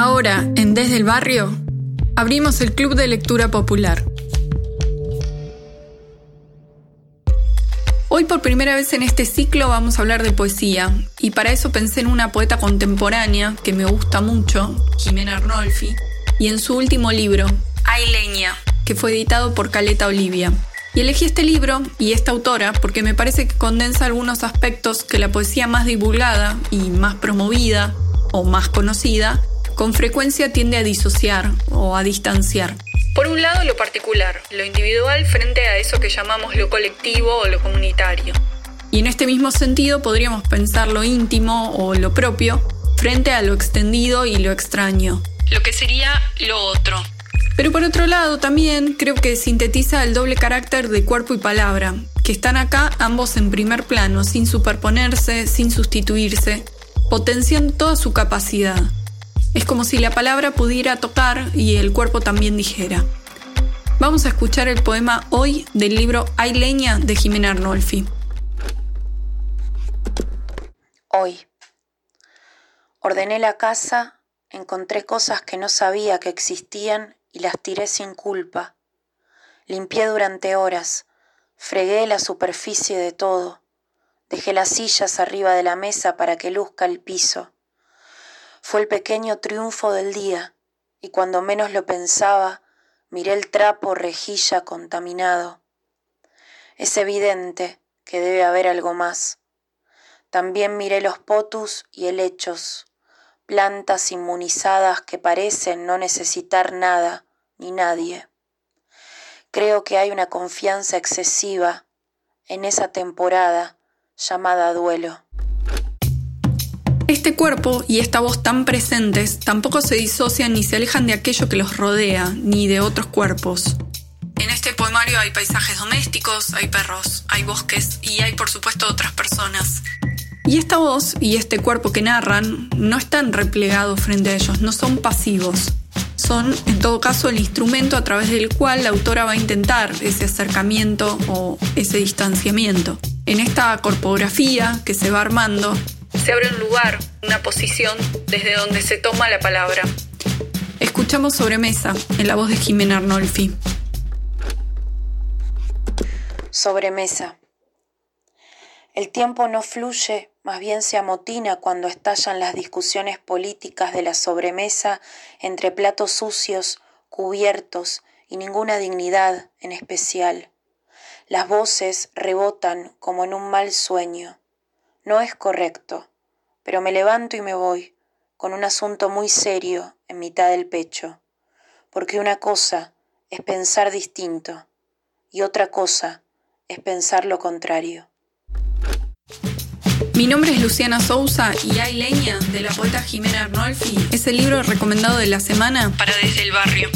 Ahora, en Desde el Barrio, abrimos el Club de Lectura Popular. Hoy por primera vez en este ciclo vamos a hablar de poesía, y para eso pensé en una poeta contemporánea que me gusta mucho, Jimena Arnolfi, y en su último libro, Hay leña, que fue editado por Caleta Olivia. Y elegí este libro y esta autora porque me parece que condensa algunos aspectos que la poesía más divulgada y más promovida o más conocida con frecuencia tiende a disociar o a distanciar. Por un lado, lo particular, lo individual frente a eso que llamamos lo colectivo o lo comunitario. Y en este mismo sentido podríamos pensar lo íntimo o lo propio frente a lo extendido y lo extraño, lo que sería lo otro. Pero por otro lado también creo que sintetiza el doble carácter de cuerpo y palabra, que están acá ambos en primer plano, sin superponerse, sin sustituirse, potenciando toda su capacidad. Es como si la palabra pudiera tocar y el cuerpo también dijera. Vamos a escuchar el poema hoy del libro Hay leña de Jimena Arnolfi. Hoy. Ordené la casa, encontré cosas que no sabía que existían y las tiré sin culpa. Limpié durante horas, fregué la superficie de todo, dejé las sillas arriba de la mesa para que luzca el piso fue el pequeño triunfo del día, y cuando menos lo pensaba, miré el trapo rejilla contaminado. Es evidente que debe haber algo más. También miré los potus y helechos, plantas inmunizadas que parecen no necesitar nada ni nadie. Creo que hay una confianza excesiva en esa temporada llamada duelo. Este cuerpo y esta voz tan presentes tampoco se disocian ni se alejan de aquello que los rodea, ni de otros cuerpos. En este poemario hay paisajes domésticos, hay perros, hay bosques y hay por supuesto otras personas. Y esta voz y este cuerpo que narran no están replegados frente a ellos, no son pasivos. Son, en todo caso, el instrumento a través del cual la autora va a intentar ese acercamiento o ese distanciamiento. En esta corpografía que se va armando, se abre un lugar, una posición desde donde se toma la palabra. Escuchamos Sobremesa en la voz de Jimena Arnolfi. Sobremesa. El tiempo no fluye, más bien se amotina cuando estallan las discusiones políticas de la sobremesa entre platos sucios, cubiertos y ninguna dignidad en especial. Las voces rebotan como en un mal sueño. No es correcto, pero me levanto y me voy, con un asunto muy serio en mitad del pecho, porque una cosa es pensar distinto y otra cosa es pensar lo contrario. Mi nombre es Luciana Sousa y Hay leña de la poeta Jimena Arnolfi es el libro recomendado de la semana para Desde el Barrio.